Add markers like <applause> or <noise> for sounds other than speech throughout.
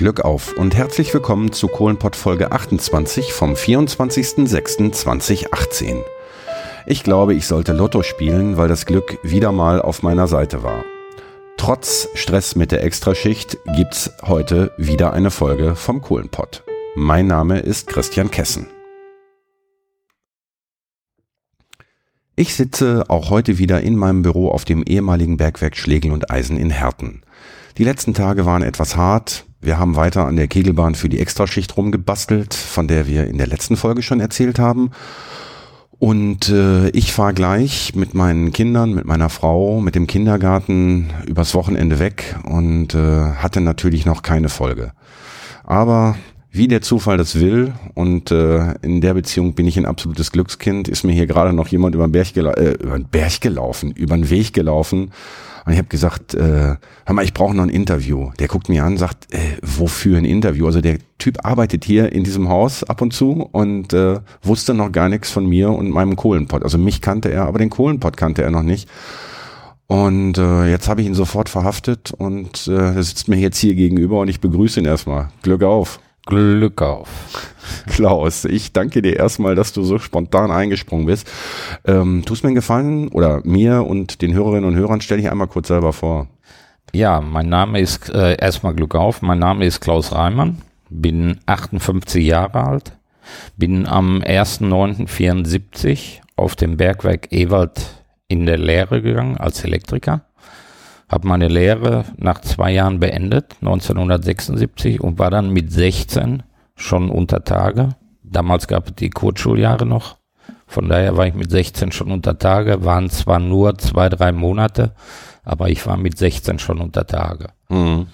Glück auf und herzlich willkommen zu Kohlenpott Folge 28 vom 24.06.2018. Ich glaube, ich sollte Lotto spielen, weil das Glück wieder mal auf meiner Seite war. Trotz Stress mit der Extraschicht gibt's heute wieder eine Folge vom Kohlenpott. Mein Name ist Christian Kessen. Ich sitze auch heute wieder in meinem Büro auf dem ehemaligen Bergwerk Schlegel und Eisen in Herten. Die letzten Tage waren etwas hart. Wir haben weiter an der Kegelbahn für die Extraschicht rumgebastelt, von der wir in der letzten Folge schon erzählt haben. Und äh, ich fahre gleich mit meinen Kindern, mit meiner Frau, mit dem Kindergarten übers Wochenende weg und äh, hatte natürlich noch keine Folge. Aber wie der Zufall das will und äh, in der Beziehung bin ich ein absolutes Glückskind, ist mir hier gerade noch jemand über den Berg, gela äh, über den Berg gelaufen, über den Weg gelaufen und ich habe gesagt, äh, hör mal, ich brauche noch ein Interview. Der guckt mir an, sagt, äh, wofür ein Interview? Also der Typ arbeitet hier in diesem Haus ab und zu und äh, wusste noch gar nichts von mir und meinem Kohlenpott. Also mich kannte er, aber den Kohlenpott kannte er noch nicht. Und äh, jetzt habe ich ihn sofort verhaftet und äh, er sitzt mir jetzt hier gegenüber und ich begrüße ihn erstmal. Glück auf. Glück auf. <laughs> Klaus, ich danke dir erstmal, dass du so spontan eingesprungen bist. Ähm, tust mir einen Gefallen oder mir und den Hörerinnen und Hörern stell dich einmal kurz selber vor. Ja, mein Name ist äh, erstmal Glück auf. Mein Name ist Klaus Reimann, bin 58 Jahre alt, bin am 1.9.74 auf dem Bergwerk Ewald in der Lehre gegangen als Elektriker habe meine Lehre nach zwei Jahren beendet, 1976, und war dann mit 16 schon unter Tage. Damals gab es die Kurzschuljahre noch. Von daher war ich mit 16 schon unter Tage, waren zwar nur zwei, drei Monate, aber ich war mit 16 schon unter Tage. Mhm.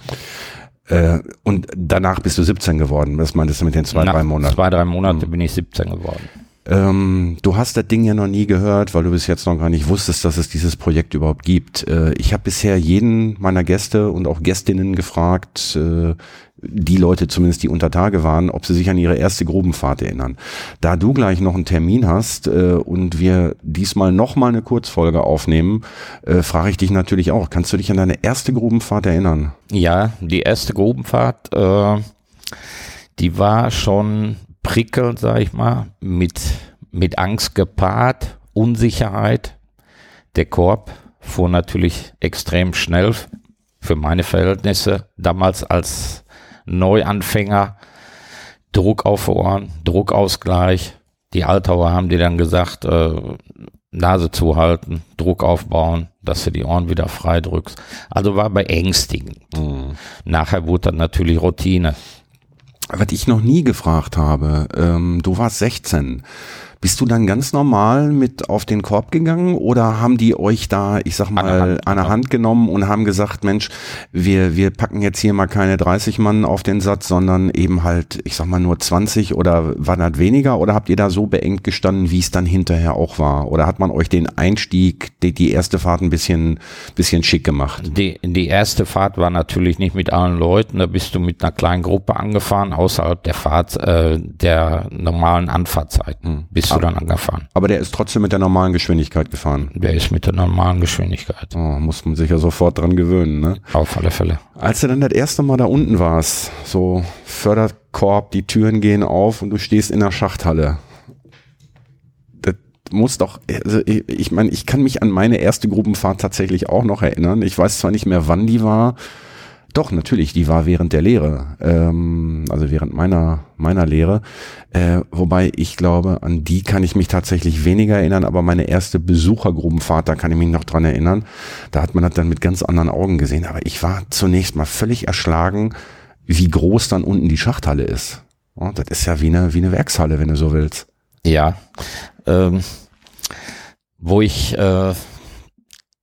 Äh, und danach bist du 17 geworden. Was meintest du mit den zwei, Nach drei Monaten? Zwei, drei Monate mhm. bin ich 17 geworden. Ähm, du hast das Ding ja noch nie gehört, weil du bis jetzt noch gar nicht wusstest, dass es dieses Projekt überhaupt gibt. Äh, ich habe bisher jeden meiner Gäste und auch Gästinnen gefragt, äh, die Leute zumindest, die unter Tage waren, ob sie sich an ihre erste Grubenfahrt erinnern. Da du gleich noch einen Termin hast äh, und wir diesmal noch mal eine Kurzfolge aufnehmen, äh, frage ich dich natürlich auch, kannst du dich an deine erste Grubenfahrt erinnern? Ja, die erste Grubenfahrt, äh, die war schon prickelnd, sag ich mal, mit, mit Angst gepaart, Unsicherheit. Der Korb fuhr natürlich extrem schnell für meine Verhältnisse. Damals als Neuanfänger Druck auf Ohren, Druckausgleich. Die Altauer haben dir dann gesagt, äh, Nase zuhalten, Druck aufbauen, dass du die Ohren wieder frei drückst. Also war beängstigend. Mhm. Nachher wurde dann natürlich Routine was ich noch nie gefragt habe, ähm, du warst 16. Bist du dann ganz normal mit auf den Korb gegangen oder haben die euch da, ich sag mal, an der Hand, an der Hand genommen und haben gesagt, Mensch, wir, wir packen jetzt hier mal keine 30 Mann auf den Satz, sondern eben halt, ich sag mal, nur 20 oder war das weniger oder habt ihr da so beengt gestanden, wie es dann hinterher auch war? Oder hat man euch den Einstieg, die, die erste Fahrt ein bisschen, bisschen schick gemacht? Die, die erste Fahrt war natürlich nicht mit allen Leuten, da bist du mit einer kleinen Gruppe angefahren, außerhalb der Fahrt, äh, der normalen Anfahrtzeiten. Hm. Bis bist du dann angefahren. Aber der ist trotzdem mit der normalen Geschwindigkeit gefahren. Der ist mit der normalen Geschwindigkeit. Oh, muss man sich ja sofort dran gewöhnen, ne? Auf alle Fälle. Als du dann das erste Mal da unten warst, so Förderkorb, die Türen gehen auf und du stehst in der Schachthalle. Das muss doch, also ich, ich meine, ich kann mich an meine erste Gruppenfahrt tatsächlich auch noch erinnern. Ich weiß zwar nicht mehr, wann die war, doch, natürlich, die war während der Lehre, ähm, also während meiner, meiner Lehre. Äh, wobei ich glaube, an die kann ich mich tatsächlich weniger erinnern, aber meine erste Besuchergrubenfahrt, da kann ich mich noch dran erinnern. Da hat man das dann mit ganz anderen Augen gesehen. Aber ich war zunächst mal völlig erschlagen, wie groß dann unten die Schachthalle ist. Oh, das ist ja wie eine, wie eine Werkshalle, wenn du so willst. Ja. Ähm, wo ich äh,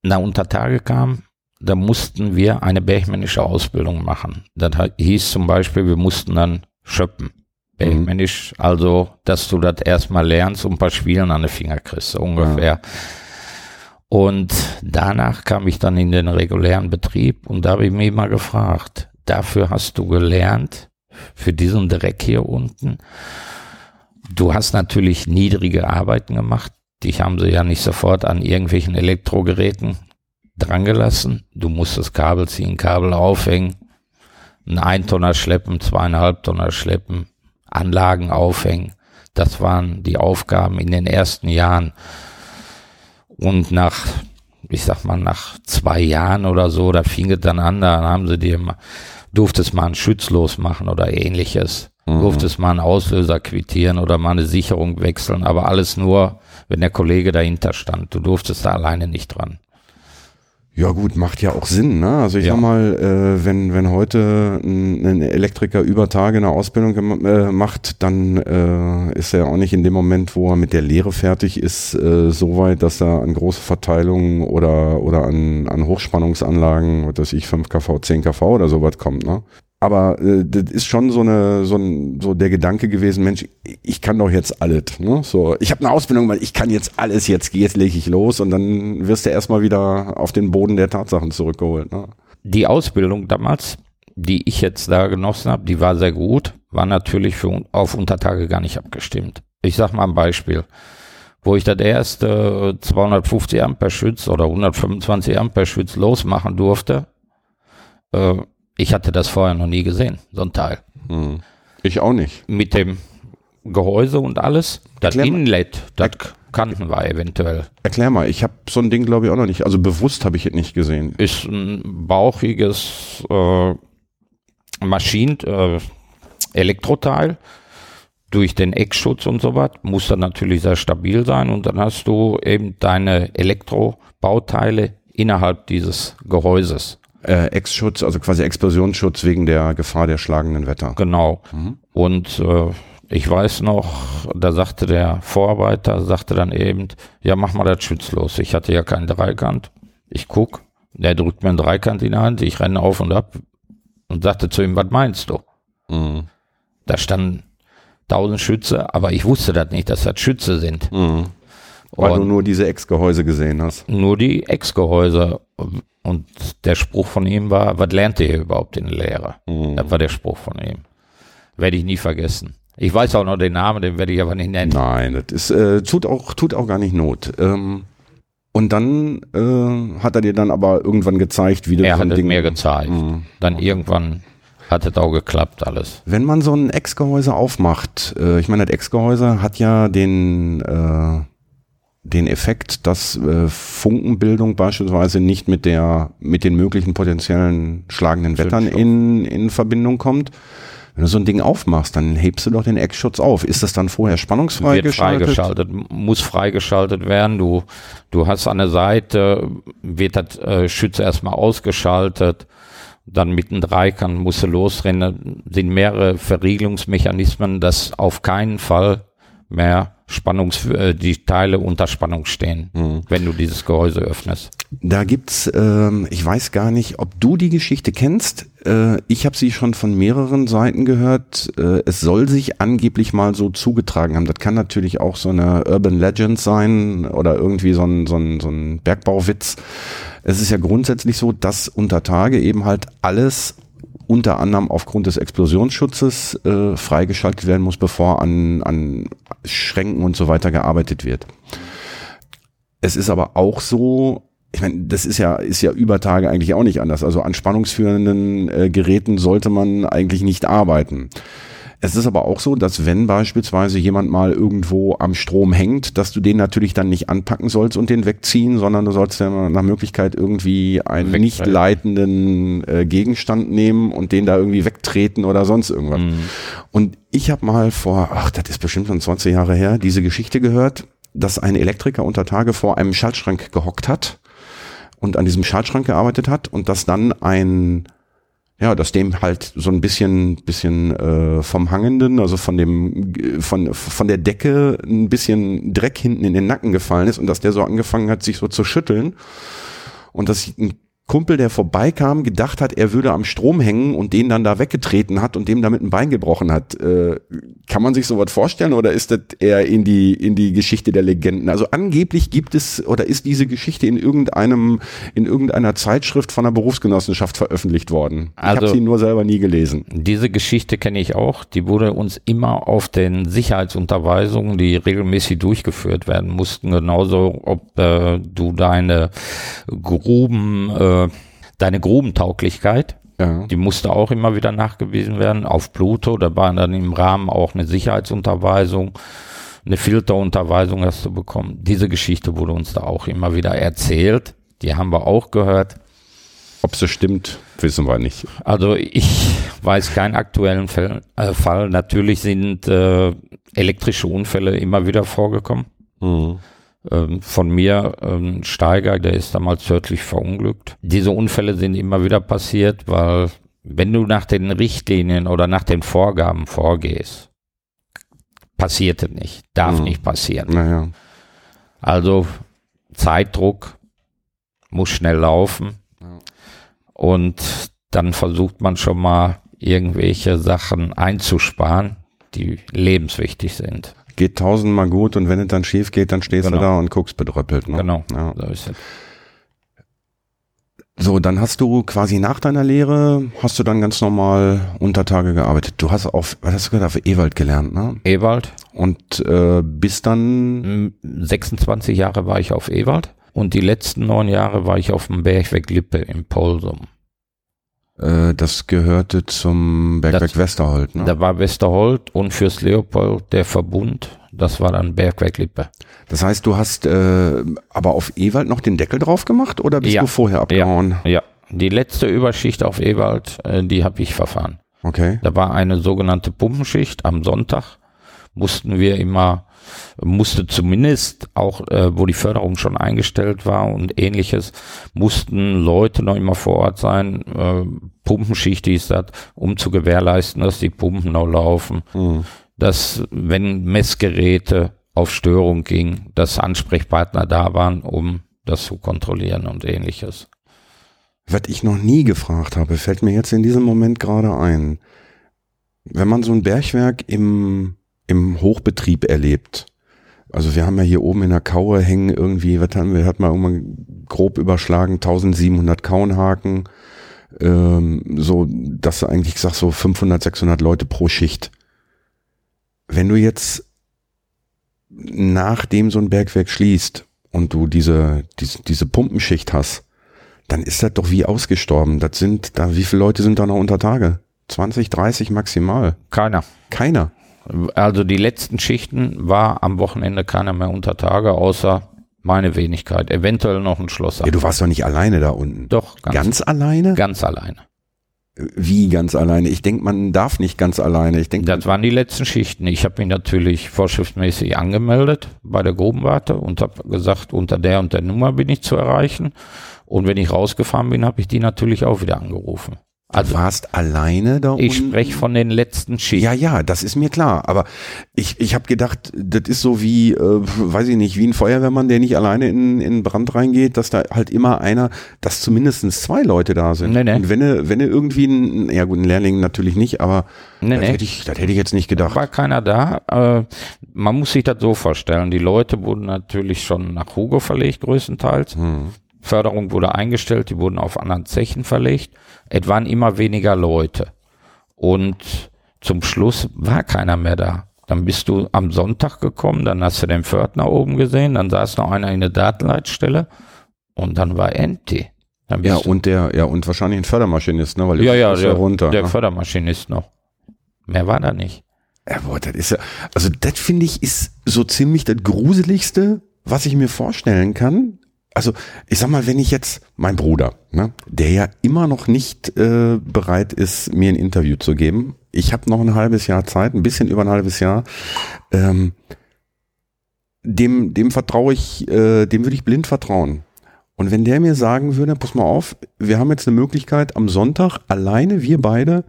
nach Untertage kam, da mussten wir eine bergmännische Ausbildung machen. Das hieß zum Beispiel, wir mussten dann schöppen. Bergmännisch, mhm. also, dass du das erstmal lernst und ein paar Spielen an den Finger kriegst, so ungefähr. Ja. Und danach kam ich dann in den regulären Betrieb und da habe ich mich immer gefragt, dafür hast du gelernt, für diesen Dreck hier unten. Du hast natürlich niedrige Arbeiten gemacht. Die haben sie ja nicht sofort an irgendwelchen Elektrogeräten drangelassen. Du musst das Kabel ziehen, Kabel aufhängen, ein Eintonner schleppen, zweieinhalb Tonner schleppen, Anlagen aufhängen. Das waren die Aufgaben in den ersten Jahren. Und nach, ich sag mal, nach zwei Jahren oder so, da fing es dann an, da haben sie dir, durftest mal ein Schütz losmachen oder ähnliches. Mhm. Durftest mal einen Auslöser quittieren oder mal eine Sicherung wechseln, aber alles nur, wenn der Kollege dahinter stand. Du durftest da alleine nicht dran. Ja gut, macht ja auch Sinn. Ne? Also ich ja. sag mal, äh, wenn, wenn heute ein, ein, Elektriker über Tage eine Ausbildung äh, macht, dann äh, ist er auch nicht in dem Moment, wo er mit der Lehre fertig ist, äh, so weit, dass er an große Verteilungen oder, oder an, an Hochspannungsanlagen, was weiß ich, 5 kV, 10 kV oder sowas kommt. Ne? Aber äh, das ist schon so eine so ein so der Gedanke gewesen Mensch ich kann doch jetzt alles ne? So ich habe eine Ausbildung weil ich kann jetzt alles jetzt jetzt lege ich los und dann wirst du erstmal wieder auf den Boden der Tatsachen zurückgeholt ne? die Ausbildung damals die ich jetzt da genossen habe die war sehr gut war natürlich für auf Untertage gar nicht abgestimmt. Ich sag mal ein Beispiel. Wo ich das erste 250 Ampere Schütz oder 125 Ampere Schütz losmachen durfte äh, ich hatte das vorher noch nie gesehen, so ein Teil. Hm. Ich auch nicht. Mit dem Gehäuse und alles. Das Erklär Inlet, das kannten wir eventuell. Erklär mal, ich habe so ein Ding glaube ich auch noch nicht, also bewusst habe ich es nicht gesehen. Ist ein bauchiges äh, Maschinen, äh, Elektroteil durch den Eckschutz und so was, muss dann natürlich sehr stabil sein und dann hast du eben deine Elektrobauteile innerhalb dieses Gehäuses. Äh, Ex-Schutz, also quasi Explosionsschutz wegen der Gefahr der schlagenden Wetter. Genau. Mhm. Und äh, ich weiß noch, da sagte der Vorarbeiter, sagte dann eben, ja, mach mal das schützlos. Ich hatte ja keinen Dreikant. Ich guck, der drückt mir einen Dreikant in die Hand, ich renne auf und ab und sagte zu ihm, was meinst du? Mhm. Da standen tausend Schütze, aber ich wusste das nicht, dass das Schütze sind. Mhm. Weil und du nur diese Ex-Gehäuse gesehen hast. Nur die Ex-Gehäuse. Und der Spruch von ihm war, was lernt ihr hier überhaupt in der Lehre? Mhm. Das war der Spruch von ihm. Werde ich nie vergessen. Ich weiß auch noch den Namen, den werde ich aber nicht nennen. Nein, das ist, äh, tut, auch, tut auch gar nicht Not. Ähm, und dann äh, hat er dir dann aber irgendwann gezeigt, wie du Er hat es mir gezeigt. Mhm. Dann irgendwann hat es auch geklappt alles. Wenn man so ein Ex-Gehäuse aufmacht, äh, ich meine, das Ex-Gehäuse hat ja den äh, den Effekt, dass äh, Funkenbildung beispielsweise nicht mit der mit den möglichen potenziellen schlagenden Wettern in, in Verbindung kommt. Wenn du so ein Ding aufmachst, dann hebst du doch den Eckschutz auf. Ist das dann vorher spannungsfrei Wird geschaltet? freigeschaltet? Muss freigeschaltet werden. Du, du hast an der Seite, wird das äh, Schütze erstmal ausgeschaltet, dann mit einem Dreikant musst du losrennen. Sind mehrere Verriegelungsmechanismen, dass auf keinen Fall mehr Spannungs, äh, die Teile unter Spannung stehen, mhm. wenn du dieses Gehäuse öffnest. Da gibt's, ähm, ich weiß gar nicht, ob du die Geschichte kennst. Äh, ich habe sie schon von mehreren Seiten gehört. Äh, es soll sich angeblich mal so zugetragen haben. Das kann natürlich auch so eine Urban Legend sein oder irgendwie so ein, so ein, so ein Bergbauwitz. Es ist ja grundsätzlich so, dass unter Tage eben halt alles unter anderem aufgrund des Explosionsschutzes äh, freigeschaltet werden muss, bevor an, an Schränken und so weiter gearbeitet wird. Es ist aber auch so, ich meine, das ist ja, ist ja über Tage eigentlich auch nicht anders. Also an spannungsführenden äh, Geräten sollte man eigentlich nicht arbeiten. Es ist aber auch so, dass wenn beispielsweise jemand mal irgendwo am Strom hängt, dass du den natürlich dann nicht anpacken sollst und den wegziehen, sondern du sollst ja nach Möglichkeit irgendwie einen Wegfallen. nicht leitenden äh, Gegenstand nehmen und den da irgendwie wegtreten oder sonst irgendwas. Mhm. Und ich habe mal vor, ach, das ist bestimmt schon 20 Jahre her, diese Geschichte gehört, dass ein Elektriker unter Tage vor einem Schaltschrank gehockt hat und an diesem Schaltschrank gearbeitet hat und dass dann ein ja, dass dem halt so ein bisschen, bisschen äh, vom Hangenden, also von dem, von, von der Decke ein bisschen Dreck hinten in den Nacken gefallen ist und dass der so angefangen hat, sich so zu schütteln. Und dass ein Kumpel, der vorbeikam, gedacht hat, er würde am Strom hängen und den dann da weggetreten hat und dem damit ein Bein gebrochen hat. Äh, kann man sich sowas vorstellen oder ist das eher in die, in die Geschichte der Legenden? Also angeblich gibt es oder ist diese Geschichte in irgendeinem, in irgendeiner Zeitschrift von einer Berufsgenossenschaft veröffentlicht worden. Ich also, habe sie nur selber nie gelesen. Diese Geschichte kenne ich auch. Die wurde uns immer auf den Sicherheitsunterweisungen, die regelmäßig durchgeführt werden mussten, genauso ob äh, du deine Gruben äh, deine Grubentauglichkeit Ja. Die musste auch immer wieder nachgewiesen werden auf Pluto. Da war dann im Rahmen auch eine Sicherheitsunterweisung, eine Filterunterweisung hast du bekommen. Diese Geschichte wurde uns da auch immer wieder erzählt. Die haben wir auch gehört. Ob sie stimmt, wissen wir nicht. Also ich weiß keinen aktuellen Fall. Äh, Fall. Natürlich sind äh, elektrische Unfälle immer wieder vorgekommen. Mhm. Ähm, von mir ähm, Steiger, der ist damals tödlich verunglückt. Diese Unfälle sind immer wieder passiert, weil wenn du nach den Richtlinien oder nach den Vorgaben vorgehst, passiert es nicht, darf mhm. nicht passieren. Naja. Also Zeitdruck muss schnell laufen ja. und dann versucht man schon mal irgendwelche Sachen einzusparen, die lebenswichtig sind geht tausendmal gut und wenn es dann schief geht, dann stehst genau. du da und guckst bedröppelt. Ne? Genau, ja. so. So, dann hast du quasi nach deiner Lehre, hast du dann ganz normal Untertage gearbeitet. Du hast auf, was hast du gesagt, auf Ewald gelernt, ne? Ewald. Und äh, bis dann? 26 Jahre war ich auf Ewald und die letzten neun Jahre war ich auf dem Bergweg Lippe im Polsum. Äh, das gehörte zum Bergwerk das, Westerhold, ne? Da war Westerhold und fürs Leopold der Verbund. Das war dann Bergwerk Lippe. Das heißt, du hast äh, aber auf Ewald noch den Deckel drauf gemacht oder bist ja, du vorher abgehauen? Ja, ja, die letzte Überschicht auf Ewald, äh, die habe ich verfahren. Okay. Da war eine sogenannte Pumpenschicht am Sonntag. Mussten wir immer musste zumindest auch, äh, wo die Förderung schon eingestellt war und ähnliches, mussten Leute noch immer vor Ort sein, äh, Pumpenschicht ist das, um zu gewährleisten, dass die Pumpen noch laufen, mhm. dass wenn Messgeräte auf Störung ging, dass Ansprechpartner da waren, um das zu kontrollieren und ähnliches. Was ich noch nie gefragt habe, fällt mir jetzt in diesem Moment gerade ein. Wenn man so ein Bergwerk im im Hochbetrieb erlebt. Also wir haben ja hier oben in der Kaue hängen irgendwie, was haben wir, hat man irgendwann grob überschlagen, 1700 Kauenhaken, ähm, so, dass du eigentlich sagst, so 500, 600 Leute pro Schicht. Wenn du jetzt nachdem so ein Bergwerk schließt und du diese, diese, diese Pumpenschicht hast, dann ist das doch wie ausgestorben. Das sind, da, wie viele Leute sind da noch unter Tage? 20, 30 maximal? Keiner. Keiner. Also die letzten Schichten war am Wochenende keiner mehr unter Tage, außer meine Wenigkeit. Eventuell noch ein Schloss. Ja, du warst doch nicht alleine da unten. Doch. Ganz, ganz alleine? Ganz alleine. Wie ganz alleine? Ich denke, man darf nicht ganz alleine. Ich denk, das waren die letzten Schichten. Ich habe mich natürlich vorschriftsmäßig angemeldet bei der Grubenwarte und habe gesagt, unter der und der Nummer bin ich zu erreichen. Und wenn ich rausgefahren bin, habe ich die natürlich auch wieder angerufen. Also, du warst alleine da Ich spreche von den letzten Schichten. Ja, ja, das ist mir klar. Aber ich, ich habe gedacht, das ist so wie, äh, weiß ich nicht, wie ein Feuerwehrmann, der nicht alleine in, in Brand reingeht, dass da halt immer einer, dass zumindest zwei Leute da sind. Nee, nee. Und wenn du, wenn du irgendwie, ein, ja gut, ein Lehrling natürlich nicht, aber nee, das, nee. Hätte ich, das hätte ich jetzt nicht gedacht. War keiner da. Äh, man muss sich das so vorstellen. Die Leute wurden natürlich schon nach Hugo verlegt, größtenteils. Hm. Förderung wurde eingestellt, die wurden auf anderen Zechen verlegt. Es waren immer weniger Leute. Und zum Schluss war keiner mehr da. Dann bist du am Sonntag gekommen, dann hast du den Pförtner oben gesehen, dann saß noch einer in der Datenleitstelle und dann war empty. Dann ja, und der, ja, und wahrscheinlich ein Fördermaschinist, ne? Weil ja, ja, der, runter, der ne? Fördermaschinist noch. Mehr war da nicht. Ja, boah, das ist ja, also das finde ich ist so ziemlich das Gruseligste, was ich mir vorstellen kann, also ich sag mal, wenn ich jetzt mein Bruder, ne, der ja immer noch nicht äh, bereit ist, mir ein Interview zu geben, ich habe noch ein halbes Jahr Zeit, ein bisschen über ein halbes Jahr, ähm, dem, dem vertraue ich, äh, dem würde ich blind vertrauen. Und wenn der mir sagen würde, pass mal auf, wir haben jetzt eine Möglichkeit, am Sonntag alleine wir beide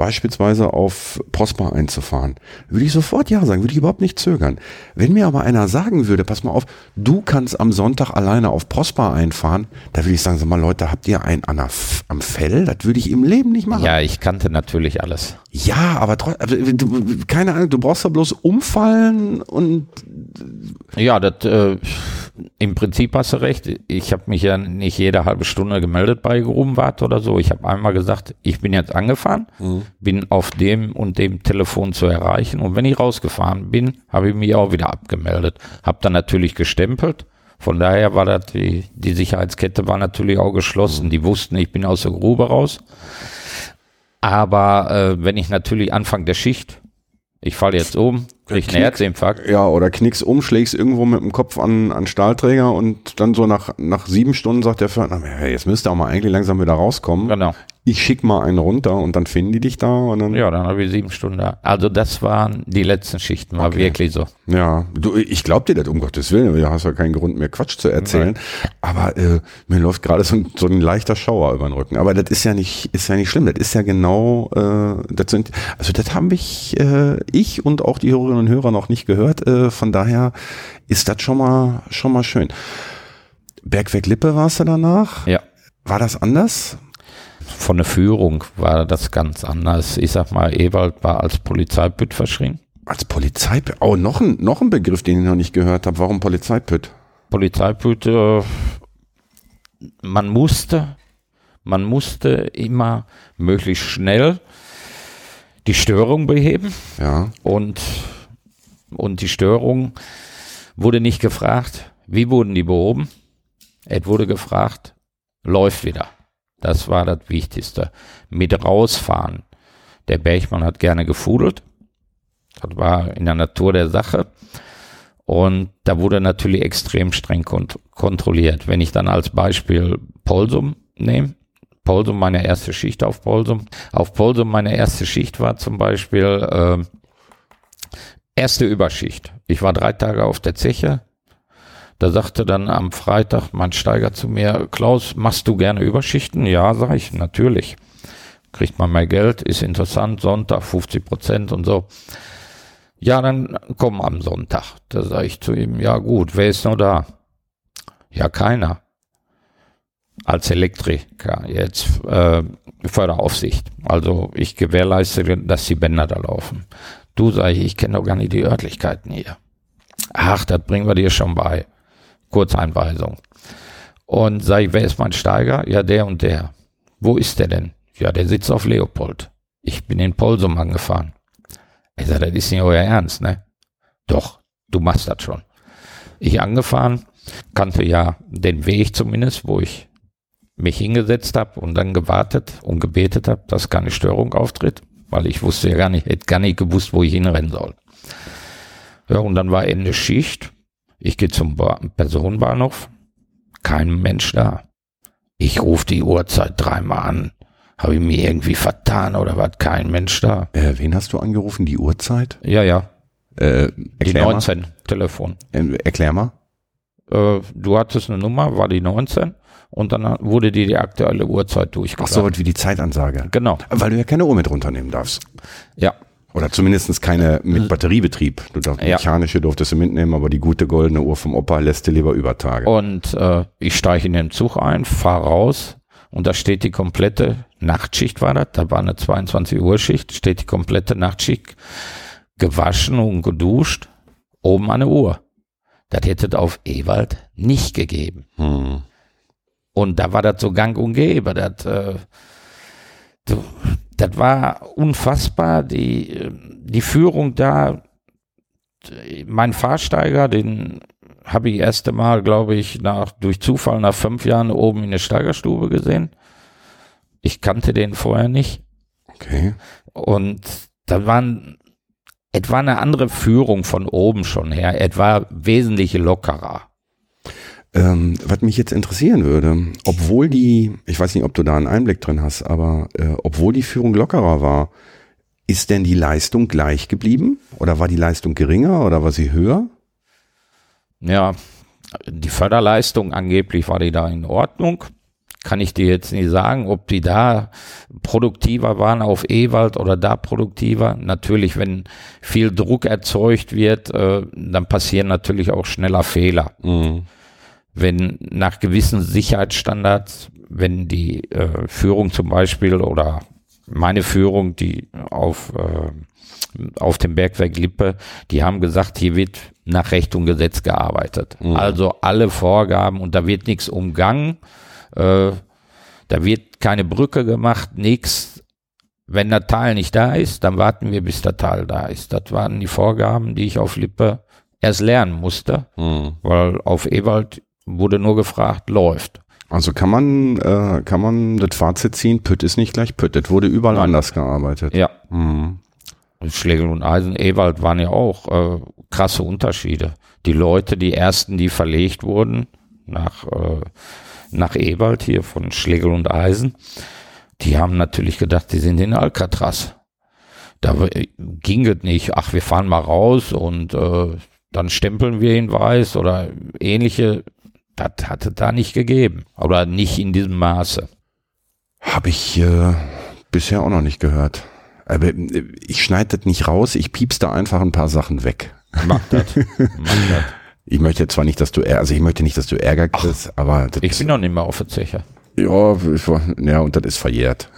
beispielsweise auf Prosper einzufahren, würde ich sofort ja sagen, würde ich überhaupt nicht zögern. Wenn mir aber einer sagen würde, pass mal auf, du kannst am Sonntag alleine auf Prosper einfahren, da würde ich sagen, sag mal Leute, habt ihr einen an am Fell? Das würde ich im Leben nicht machen. Ja, ich kannte natürlich alles. Ja, aber trotzdem, also, keine Ahnung, du brauchst da bloß umfallen und ja, das äh, im Prinzip hast du recht. Ich habe mich ja nicht jede halbe Stunde gemeldet bei Grubenwart oder so. Ich habe einmal gesagt, ich bin jetzt angefahren, mhm. bin auf dem und dem Telefon zu erreichen und wenn ich rausgefahren bin, habe ich mich auch wieder abgemeldet. Habe dann natürlich gestempelt. Von daher war das die, die Sicherheitskette war natürlich auch geschlossen. Mhm. Die wussten, ich bin aus der Grube raus. Aber äh, wenn ich natürlich Anfang der Schicht, ich falle jetzt um, krieg einen. Herzinfarkt, Ja, oder knickst um, schlägst irgendwo mit dem Kopf an, an Stahlträger und dann so nach, nach sieben Stunden sagt der Pförtner, hey, jetzt müsst ihr auch mal eigentlich langsam wieder rauskommen. genau. Ich schick mal einen runter und dann finden die dich da und dann. Ja, dann habe ich sieben Stunden da. Also das waren die letzten Schichten, war Okay. wirklich so. Ja, du, ich glaub dir das, um Gottes Willen, du hast ja keinen Grund mehr Quatsch zu erzählen. Aber äh, mir läuft gerade so, ein- so ein leichter Schauer über den Rücken. Aber das ist ja nicht, ist ja nicht schlimm. Das ist ja genau, äh, das sind, also das haben ich, äh, ich und auch die Hörerinnen und Hörer noch nicht gehört. Äh, von daher ist das schon mal, schon mal schön. Bergwerk Lippe warst du danach? Ja. War das anders? Von der Führung war das ganz anders. Ich sag mal, Ewald war als Polizeipüt verschrien. Als Polizeipüt? Oh, noch ein, noch ein Begriff, den ich noch nicht gehört habe. Warum Polizeipüt? Polizeipüt, äh, man musste, man musste immer möglichst schnell die Störung beheben Ja. und, und die Störung wurde nicht gefragt, wie wurden die behoben? Es wurde gefragt, läuft wieder. Das war das Wichtigste. Mit rausfahren. Der Bergmann hat gerne gefudelt. Das war in der Natur der Sache. Und da wurde natürlich extrem streng kont kontrolliert. Wenn ich dann als Beispiel Polsum nehme, Polsum meine erste Schicht auf Polsum. Auf Polsum meine erste Schicht war zum Beispiel ähm, erste Überschicht. Ich war drei Tage auf der Zeche. Da sagte dann am Freitag mein Steiger zu mir, Klaus, machst du gerne Überschichten? Ja, sag ich, natürlich. Kriegt man mehr Geld, ist interessant, Sonntag 50 Prozent und so. Ja, dann komm am Sonntag. Da sage ich zu ihm, ja gut, wer ist noch da? Ja, keiner. Als Elektriker jetzt äh, Förderaufsicht. Also ich gewährleiste, dass die Bänder da laufen. Du sag ich, ich kenne doch gar nicht die Örtlichkeiten hier. Ach, das bringen wir dir schon bei. Kurzeinweisung. Und sag ich, wer ist mein Steiger? Ja, der und der. Wo ist der denn? Ja, der sitzt auf Leopold. Ich bin in Polsum angefahren. Ich sag, das ist nicht euer Ernst, ne? Doch, du machst das schon. Ich angefahren, kannte ja den Weg zumindest, wo ich mich hingesetzt habe und dann gewartet und gebetet habe, dass keine Störung auftritt, weil ich wusste ja gar nicht, hätte gar nicht gewusst, wo ich hinrennen soll. Ja, und dann war Ende Schicht. Ich gehe zum ba Personenbahnhof. Kein Mensch da. Ich rufe die Uhrzeit dreimal an. Habe ich mir irgendwie vertan oder was? Kein Mensch da. Äh, wen hast du angerufen? Die Uhrzeit? Ja, ja. Äh, Die erklär mal. 19 Telefon. Äh, erklär mal. Äh, du hattest eine Nummer, war die 19 und dann wurde dir die aktuelle Uhrzeit Ach so, durchgesagt. was wie die Zeitansage. Genau. Weil du ja keine Uhr mit runternehmen darfst. Ja. Oder zumindest keine mit Batteriebetrieb. Du darfst Ja. mechanische durftest du mitnehmen, aber die gute goldene Uhr vom Opa lässt du lieber über Tage. Und äh, ich steige in den Zug ein, fahre raus und da steht die komplette Nachtschicht war das, da war eine 22 Uhr Schicht, steht die komplette Nachtschicht gewaschen und geduscht, oben an der Uhr. Das hätte es auf Ewald nicht gegeben. Hm. Und da war das so gang und gäbe. Das, äh, das war unfassbar. Die, äh, die Führung da, mein Fahrsteiger, den habe ich erste Mal, glaube ich, nach, durch Zufall nach fünf Jahren oben in der Steigerstube gesehen. Ich kannte den vorher nicht. Okay. Und da waren, es war eine andere Führung von oben schon her. Es war wesentlich lockerer. Ähm, was mich jetzt interessieren würde, obwohl die, ich weiß nicht, ob du da einen Einblick drin hast, aber äh, obwohl die Führung lockerer war, ist denn die Leistung gleich geblieben? Oder war die Leistung geringer oder war sie höher? Ja, die Förderleistung angeblich war die da in Ordnung. Kann ich dir jetzt nicht sagen, ob die da produktiver waren auf Ewald oder da produktiver. Natürlich, wenn viel Druck erzeugt wird, äh, dann passieren natürlich auch schneller Fehler. Mhm. Wenn nach gewissen Sicherheitsstandards, wenn die äh, Führung zum Beispiel oder meine Führung, die auf, äh, auf dem Bergwerk Lippe, die haben gesagt, hier wird nach Recht und Gesetz gearbeitet. Mhm. Also alle Vorgaben und da wird nichts umgangen, äh, da wird keine Brücke gemacht, nichts. Wenn der Teil nicht da ist, dann warten wir, bis der Teil da ist. Das waren die Vorgaben, die ich auf Lippe erst lernen musste, Mhm. weil auf Ewald wurde nur gefragt, läuft. Also kann man, äh, kann man das Fazit ziehen, Pütt ist nicht gleich Pütt. Das wurde überall Nein. anders gearbeitet. Ja. Mhm. Schlegel und Eisen, Ewald waren ja auch äh, krasse Unterschiede. Die Leute, die ersten, die verlegt wurden nach, äh, nach Ewald hier von Schlegel und Eisen, die haben natürlich gedacht, die sind in Alcatraz. Da w- ging es nicht, ach, wir fahren mal raus und äh, dann stempeln wir ihn weiß oder ähnliche. Das hatte da nicht gegeben. Oder nicht in diesem Maße. Habe ich äh, bisher auch noch nicht gehört. Aber äh, ich schneide das nicht raus, ich piepst da einfach ein paar Sachen weg. Mach das. <laughs> Mach das. Ich möchte zwar nicht, dass du, also ich möchte nicht, dass du Ärger kriegst, aber das, Ich bin noch nicht mehr auf der Zeche. ja, ja, und das ist verjährt.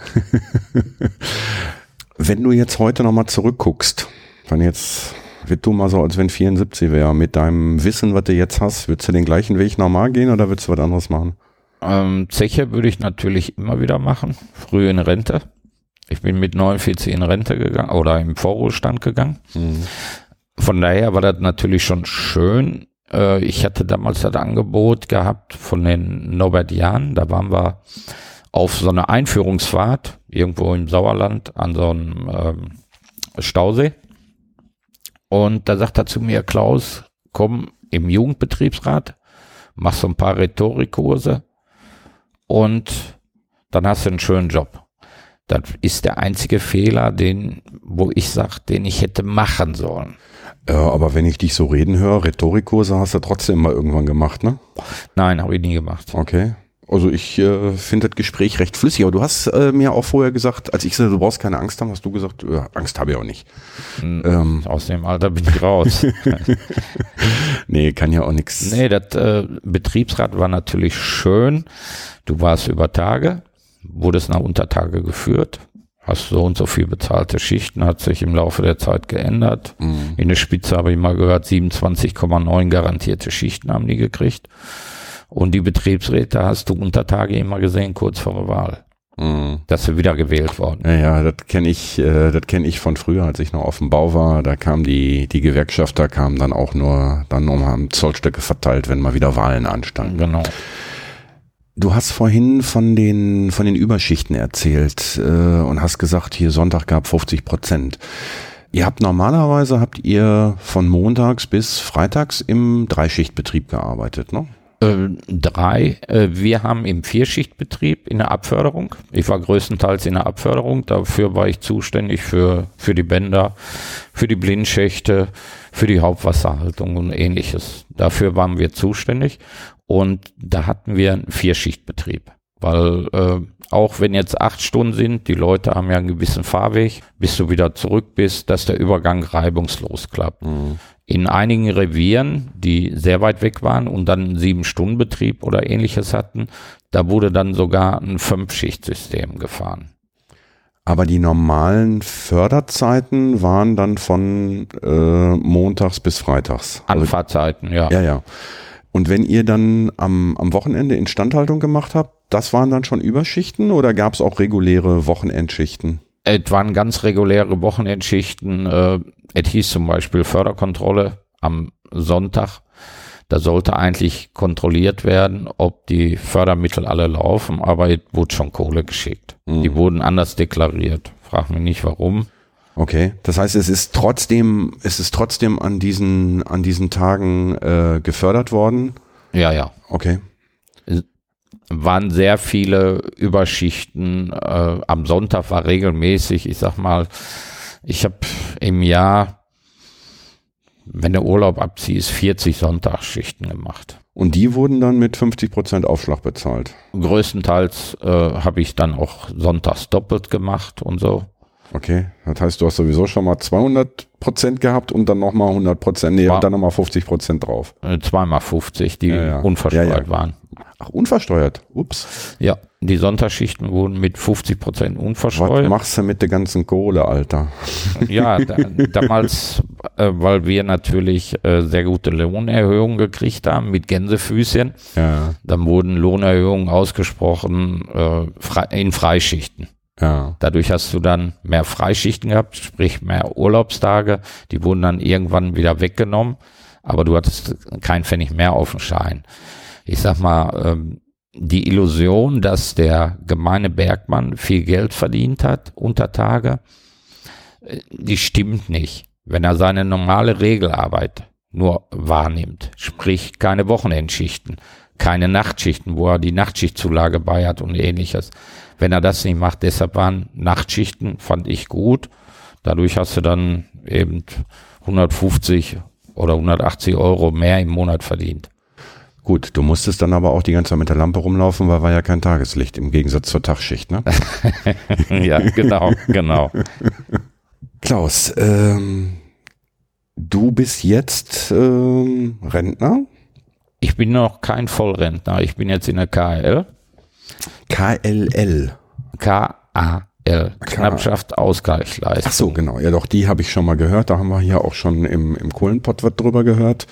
<laughs> wenn du jetzt heute nochmal zurückguckst, wenn jetzt, wird du mal so, als wenn 74 wäre, mit deinem Wissen, was du jetzt hast, würdest du den gleichen Weg normal gehen oder würdest du was anderes machen? Ähm, Zeche würde ich natürlich immer wieder machen. Früh in Rente. Ich bin mit 49 in Rente gegangen oder im Vorruhestand gegangen. Von daher war das natürlich schon schön. Äh, ich hatte damals das Angebot gehabt von den Norbert Jahn. Da waren wir auf so einer Einführungsfahrt irgendwo im Sauerland an so einem ähm, Stausee. Und da sagt er zu mir, Klaus, komm im Jugendbetriebsrat, mach so ein paar Rhetorikkurse und dann hast du einen schönen Job. Das ist der einzige Fehler, den, wo ich sage, den ich hätte machen sollen. Ja, aber wenn ich dich so reden höre, Rhetorikkurse hast du trotzdem mal irgendwann gemacht, ne? Nein, habe ich nie gemacht. Okay. Also ich äh, finde das Gespräch recht flüssig, aber du hast äh, mir auch vorher gesagt, als ich gesagt, du brauchst keine Angst haben, hast du gesagt, äh, Angst habe ich auch nicht. Ähm, Aus dem Alter bin ich raus. <laughs> nee, kann ja auch nichts. nee, das äh, Betriebsrat war natürlich schön. Du warst über Tage, wurdest nach Untertage geführt, hast so und so viel bezahlte Schichten, hat sich im Laufe der Zeit geändert. Mhm. In der Spitze habe ich mal gehört, 27,9 garantierte Schichten haben die gekriegt. Und die Betriebsräte hast du Untertage immer gesehen, kurz vor der Wahl, Mhm. dass sie wieder gewählt worden. Ja, ja, das kenne ich, äh, das kenne ich von früher, als ich noch auf dem Bau war. Da kam die die Gewerkschafter kamen dann auch nur dann um haben Zollstöcke verteilt, wenn mal wieder Wahlen anstanden. Genau. Du hast vorhin von den von den Überschichten erzählt äh, und hast gesagt, hier Sonntag gab 50 Prozent. Ihr habt normalerweise habt ihr von montags bis freitags im Dreischichtbetrieb gearbeitet, ne? Äh, drei. Äh, wir haben im Vierschichtbetrieb in der Abförderung. Ich war größtenteils in der Abförderung. Dafür war ich zuständig für, für die Bänder, für die Blindschächte, für die Hauptwasserhaltung und ähnliches. Dafür waren wir zuständig. Und da hatten wir einen Vierschichtbetrieb. Weil äh, auch wenn jetzt acht Stunden sind, die Leute haben ja einen gewissen Fahrweg, bis du wieder zurück bist, dass der Übergang reibungslos klappt in einigen Revieren, die sehr weit weg waren und dann einen Sieben-Stunden-Betrieb oder ähnliches hatten, da wurde dann sogar ein Fünf-Schicht-System gefahren. Aber die normalen Förderzeiten waren dann von äh, montags bis freitags. Also, Anfahrtzeiten, ja. ja, ja. Und wenn ihr dann am, am Wochenende Instandhaltung gemacht habt, das waren dann schon Überschichten oder gab es auch reguläre Wochenendschichten? Es waren ganz reguläre Wochenendschichten. Äh, es hieß zum Beispiel Förderkontrolle am Sonntag. Da sollte eigentlich kontrolliert werden, ob die Fördermittel alle laufen, aber es wurde schon Kohle geschickt. Die wurden anders deklariert. Frag mich nicht warum. Okay, das heißt, es ist trotzdem, es ist trotzdem an diesen, an diesen Tagen äh, gefördert worden. Ja, ja. Okay. waren sehr viele Überschichten. Äh, am Sonntag war regelmäßig, ich sag mal, ich habe im Jahr, wenn der Urlaub abzieht, 40 Sonntagsschichten gemacht. Und die wurden dann mit 50 Prozent Aufschlag bezahlt. Größtenteils äh, habe ich dann auch sonntags doppelt gemacht und so. Okay, das heißt, du hast sowieso schon mal 200 Prozent gehabt und dann nochmal 100 Prozent, nee, War- und dann nochmal 50 Prozent drauf. Äh, zweimal 50, die Ja, ja. unversteuert Ja, waren. Ach, unversteuert. Ups. Ja, die Sonntagsschichten wurden mit 50 Prozent Was unversteuert. machst du mit der ganzen Kohle, Alter? Ja, da, damals, äh, weil wir natürlich äh, sehr gute Lohnerhöhungen gekriegt haben mit Gänsefüßchen, dann wurden Lohnerhöhungen ausgesprochen äh, in Freischichten. Ja. Dadurch hast du dann mehr Freischichten gehabt, sprich mehr Urlaubstage. Die wurden dann irgendwann wieder weggenommen, aber du hattest kein Pfennig mehr auf dem Schein. Ich sag mal, ähm, die Illusion, dass der gemeine Bergmann viel Geld verdient hat unter Tage, äh, die stimmt nicht. Wenn er seine normale Regelarbeit nur wahrnimmt, sprich keine Wochenendschichten, keine Nachtschichten, wo er die Nachtschichtzulage bei hat und ähnliches. Wenn er das nicht macht, deshalb waren Nachtschichten, fand ich gut. Dadurch hast du dann eben 150 oder 180 Euro mehr im Monat verdient. Gut, du musstest dann aber auch die ganze Zeit mit der Lampe rumlaufen, weil war ja kein Tageslicht im Gegensatz zur Tagschicht, ne? <laughs> ja, genau, genau. Klaus, ähm, du bist jetzt ähm, Rentner? Ich bin noch kein Vollrentner. Ich bin jetzt in der KL. KLL. K-A-L. Knappschaft Ausgleichsleistung. Ach so, genau. Ja, doch, die habe ich schon mal gehört. Da haben wir hier auch schon im, im Kohlenpott was drüber gehört.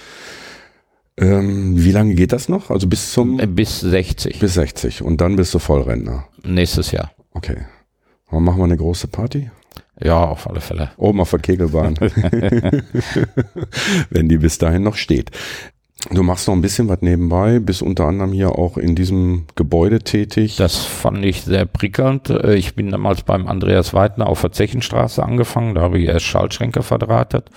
Ähm, wie lange geht das noch? Also bis zum? Äh, bis 60. Bis 60. Und dann bist du Vollrentner. Nächstes Jahr. Okay. Dann machen wir eine große Party? Ja, auf alle Fälle. Oben auf der Kegelbahn. <laughs> <laughs> Wenn die bis dahin noch steht. Du machst noch ein bisschen was nebenbei, bist unter anderem hier auch in diesem Gebäude tätig. Das fand ich sehr prickelnd. Äh, ich bin damals beim Andreas Weidner auf der Zechenstraße angefangen, da habe ich erst Schaltschränke verdrahtet.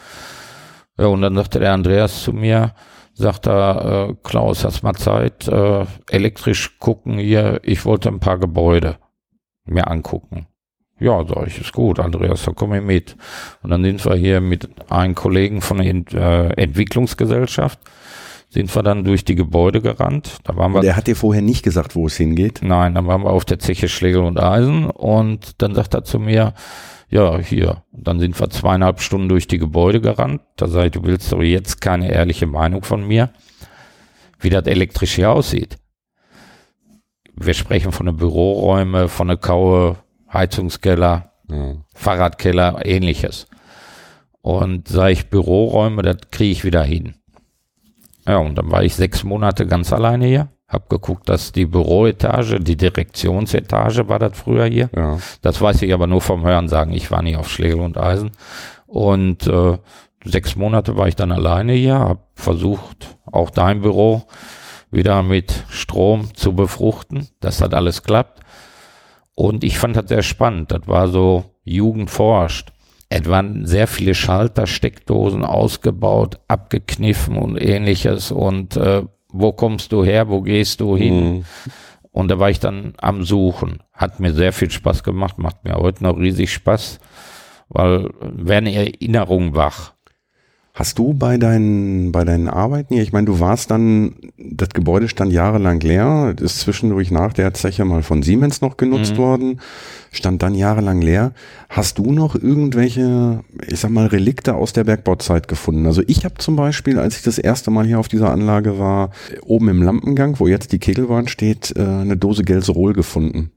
Und dann sagte der Andreas zu mir, sagt er, äh, Klaus, hast mal Zeit, äh, elektrisch gucken hier, ich wollte ein paar Gebäude mir angucken. Ja, sag ich, ist gut, Andreas, da komme ich mit. Und dann sind wir hier mit einem Kollegen von der Ent äh, Entwicklungsgesellschaft, sind wir dann durch die Gebäude gerannt. Da waren wir. Der hat dir vorher nicht gesagt, wo es hingeht? Nein, dann waren wir auf der Zeche Schlegel und Eisen und dann sagt er zu mir, ja, hier. Dann sind wir zweieinhalb Stunden durch die Gebäude gerannt. Da sage ich, du willst doch jetzt keine ehrliche Meinung von mir, wie das elektrisch hier aussieht. Wir sprechen von den Büroräume, von der Kaue, Heizungskeller, ja. Fahrradkeller, ähnliches. Und sage ich, Büroräume, das kriege ich wieder hin. Ja, und dann war ich sechs Monate ganz alleine hier. Hab geguckt, dass die Büroetage, die Direktionsetage war das früher hier. Ja. Das weiß ich aber nur vom Hören sagen. Ich war nie auf Schlegel und Eisen. Und äh, sechs Monate war ich dann alleine hier, hab versucht, auch dein Büro wieder mit Strom zu befruchten, das alles klappt. Und ich fand das sehr spannend. Das war so Jugend forscht. Es waren sehr viele Schalter, Steckdosen ausgebaut, abgekniffen und ähnliches. Und äh, wo kommst du her, wo gehst du hin? Mhm. Und da war ich dann am Suchen. Hat mir sehr viel Spaß gemacht, macht mir heute noch riesig Spaß, weil werden Erinnerungen wach. Hast du bei deinen, bei deinen Arbeiten hier, ich meine, du warst dann, das Gebäude stand jahrelang leer, ist zwischendurch nach der Zeche mal von Siemens noch genutzt mhm. worden, stand dann jahrelang leer. Hast du noch irgendwelche, ich sag mal, Relikte aus der Bergbauzeit gefunden? Also ich habe zum Beispiel, als ich das erste Mal hier auf dieser Anlage war, oben im Lampengang, wo jetzt die Kegelbahn steht, äh, eine Dose Gelserol gefunden.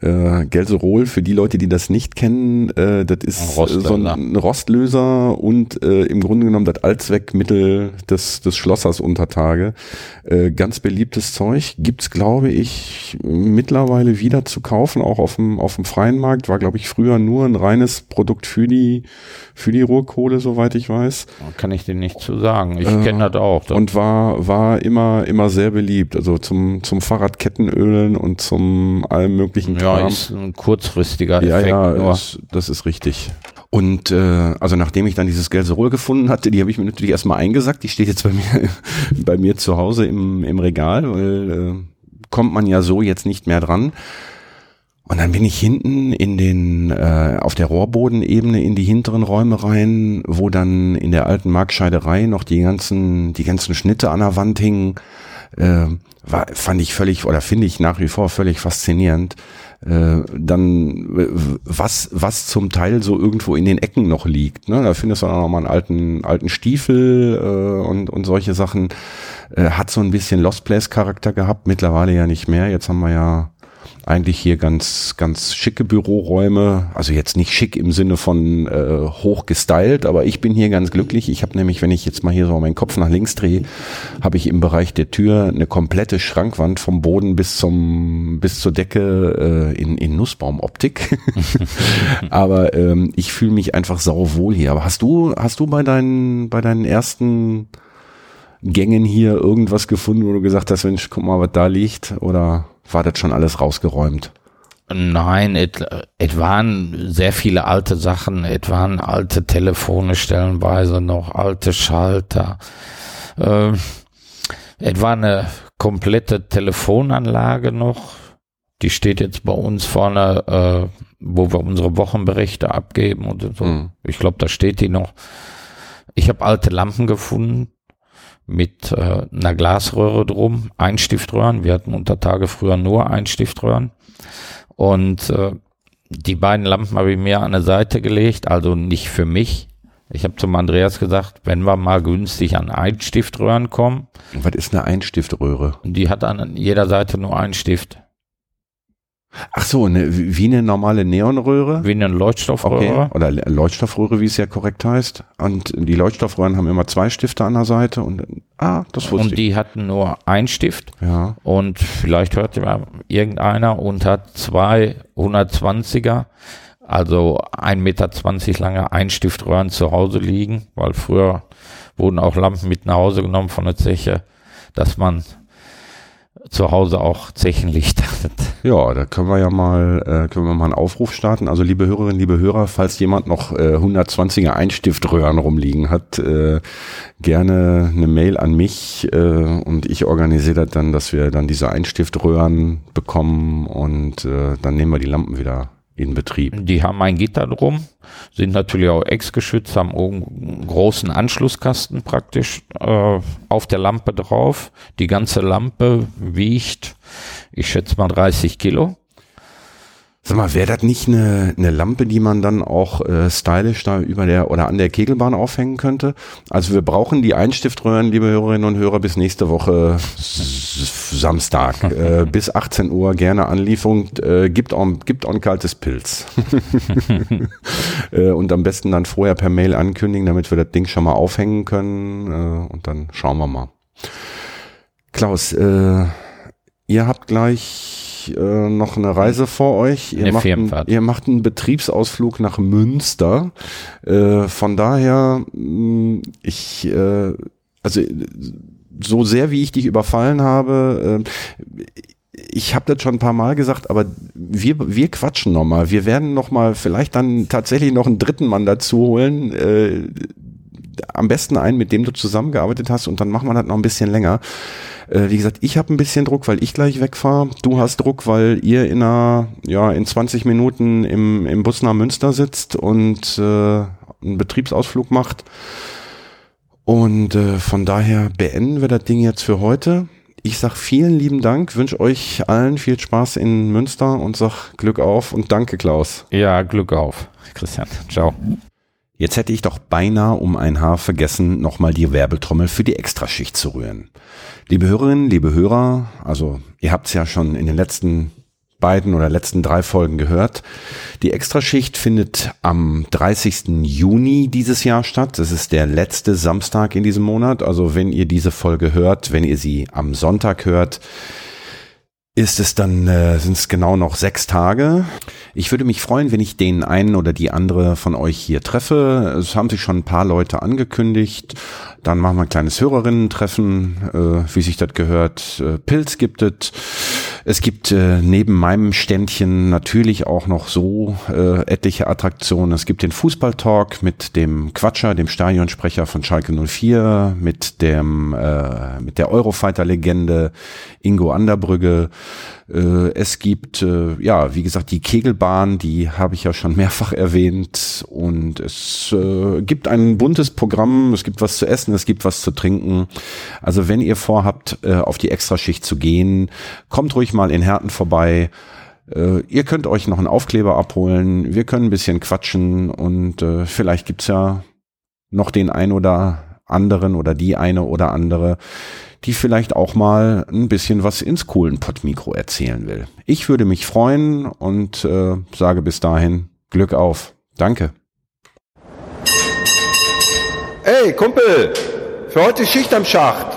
Äh, Gelserol, für die Leute, die das nicht kennen, äh, das ist ein so ein Rostlöser und äh, im Grunde genommen das Allzweckmittel des, des Schlossers unter Tage. Äh, ganz beliebtes Zeug. Gibt's glaube ich, mittlerweile wieder zu kaufen, auch auf dem, auf dem freien Markt. War, glaube ich, früher nur ein reines Produkt für die, für die Rohkohle, soweit ich weiß. Kann ich dir nicht zu sagen. Ich äh, kenne das auch. Und war, war immer, immer sehr beliebt. Also zum, zum Fahrradkettenölen und zum allem möglichen ja, Kram. ist ein kurzfristiger ja, Effekt. Ja, ja, das ist richtig. Und äh, also nachdem ich dann dieses Gelserol gefunden hatte, die habe ich mir natürlich erstmal eingesackt. Die steht jetzt bei <laughs> mir bei mir zu Hause im, im Regal, weil äh, kommt man ja so jetzt nicht mehr dran. Und dann bin ich hinten in den äh, auf der Rohrbodenebene in die hinteren Räume rein, wo dann in der alten Markscheiderei noch die ganzen die ganzen Schnitte an der Wand hingen. Äh, war, fand ich völlig oder finde ich nach wie vor völlig faszinierend äh, dann was was zum Teil so irgendwo in den Ecken noch liegt. Ne? Da findest du dann noch mal einen alten alten Stiefel äh, und und solche Sachen. Äh, hat so ein bisschen Lost Place Charakter gehabt, mittlerweile ja nicht mehr. Jetzt haben wir ja eigentlich hier ganz, ganz schicke Büroräume. Also jetzt nicht schick im Sinne von äh, hoch gestylt, aber ich bin hier ganz glücklich. Ich habe nämlich, wenn ich jetzt mal hier so meinen Kopf nach links drehe, habe ich im Bereich der Tür eine komplette Schrankwand vom Boden bis zum bis zur Decke äh, in, in Nussbaumoptik. <laughs> aber ähm, ich fühle mich einfach sauwohl hier. Aber hast du hast du bei deinen bei deinen ersten Gängen hier irgendwas gefunden, wo du gesagt hast, Mensch, guck mal, was da liegt? Oder war das schon alles rausgeräumt? Nein, es waren sehr viele alte Sachen. Es waren alte Telefone stellenweise noch, alte Schalter. Äh, es war eine komplette Telefonanlage noch. Die steht jetzt bei uns vorne, äh, wo wir unsere Wochenberichte abgeben und so. Mhm. Ich glaube, da steht die noch. Ich habe alte Lampen gefunden mit äh, einer Glasröhre drum, Einstiftröhren. Wir hatten unter Tage früher nur Einstiftröhren. Und äh, die beiden Lampen habe ich mir an der Seite gelegt, also nicht für mich. Ich habe zum Andreas gesagt, wenn wir mal günstig an Einstiftröhren kommen. Was ist eine Einstiftröhre? Die hat an jeder Seite nur einen Stift. Ach so, eine, wie eine normale Neonröhre? Wie eine Leuchtstoffröhre. Okay. Oder Leuchtstoffröhre, wie es ja korrekt heißt. Und die Leuchtstoffröhren haben immer zwei Stifte an der Seite und ah, das wusste Und die ich. hatten nur einen Stift. Ja. Und vielleicht hört ja irgendeiner und hat zwei 120er, also 1,20 Meter lange Einstiftröhren zu Hause liegen, weil früher wurden auch Lampen mit nach Hause genommen von der Zeche, dass man zu Hause auch Zechenlicht hat. Ja, da können wir ja mal, äh, können wir mal einen Aufruf starten. Also liebe Hörerinnen, liebe Hörer, falls jemand noch äh, 120er Einstiftröhren rumliegen hat, äh, gerne eine Mail an mich äh, und ich organisiere das dann, dass wir dann diese Einstiftröhren bekommen und äh, dann nehmen wir die Lampen wieder in Betrieb. Die haben ein Gitter drum, sind natürlich auch ex-geschützt, haben einen großen Anschlusskasten praktisch äh, auf der Lampe drauf. Die ganze Lampe wiegt, ich schätze mal 30 Kilo. Sag mal, wäre das nicht eine, eine Lampe, die man dann auch äh, stylisch da über der oder an der Kegelbahn aufhängen könnte? Also wir brauchen die Einstiftröhren, liebe Hörerinnen und Hörer, bis nächste Woche Samstag <laughs> äh, bis 18 Uhr gerne Anlieferung. Äh, gibt, auch, gibt ein kaltes Pilz. <laughs> äh, und am besten dann vorher per Mail ankündigen, damit wir das Ding schon mal aufhängen können. Äh, und dann schauen wir mal. Klaus, äh, ihr habt gleich äh, noch eine Reise vor euch. Ihr, Eine macht, ein, ihr macht einen Betriebsausflug nach Münster. Äh, von daher, mh, ich, äh, also so sehr wie ich dich überfallen habe, äh, ich habe das schon ein paar Mal gesagt, aber wir, wir quatschen noch mal. Wir werden noch mal vielleicht dann tatsächlich noch einen dritten Mann dazu holen. Am besten einen, mit dem du zusammengearbeitet hast und dann machen wir das noch ein bisschen länger. Äh, wie gesagt, ich habe ein bisschen Druck, weil ich gleich wegfahre. Du hast Druck, weil ihr in einer, ja, in 20 Minuten im, im Bus nach Münster sitzt und äh, einen Betriebsausflug macht. Und äh, von daher beenden wir das Ding jetzt für heute. Ich sag vielen lieben Dank, wünsche euch allen viel Spaß in Münster und sag Glück auf und danke Klaus. Ja, Glück auf, Christian. Ciao. Jetzt hätte ich doch beinahe um ein Haar vergessen, nochmal die Werbetrommel für die Extraschicht zu rühren. Liebe Hörerinnen, liebe Hörer, also ihr habt es ja schon in den letzten beiden oder letzten drei Folgen gehört. Die Extraschicht findet am 30. Juni dieses Jahr statt. Das ist der letzte Samstag in diesem Monat. Also wenn ihr diese Folge hört, wenn ihr sie am Sonntag hört, ist es dann, äh, sind es genau noch sechs Tage. Ich würde mich freuen, wenn ich den einen oder die andere von euch hier treffe. Es haben sich schon ein paar Leute angekündigt. Dann machen wir ein kleines Hörerinnen-Treffen, äh, wie sich das gehört. Äh, Pilz gibt es. Es gibt äh, neben meinem Ständchen natürlich auch noch so äh, etliche Attraktionen. Es gibt den Fußballtalk mit dem Quatscher, dem Stadionsprecher von Schalke 04, mit dem äh, mit der Eurofighter-Legende Ingo Anderbrügge. Äh, es gibt, äh, ja, wie gesagt, die Kegelbahn, die habe ich ja schon mehrfach erwähnt. Und es äh, gibt ein buntes Programm, es gibt was zu essen, es gibt was zu trinken. Also wenn ihr vorhabt, äh, auf die Extraschicht zu gehen, kommt ruhig mal in Herten vorbei. Äh, ihr könnt euch noch einen Aufkleber abholen, wir können ein bisschen quatschen und äh, vielleicht gibt's ja noch den ein oder anderen oder die eine oder andere, die vielleicht auch mal ein bisschen was ins Kohlenpott-Mikro erzählen will. Ich würde mich freuen und äh, sage bis dahin Glück auf. Danke. Ey, Kumpel, für heute Schicht am Schacht.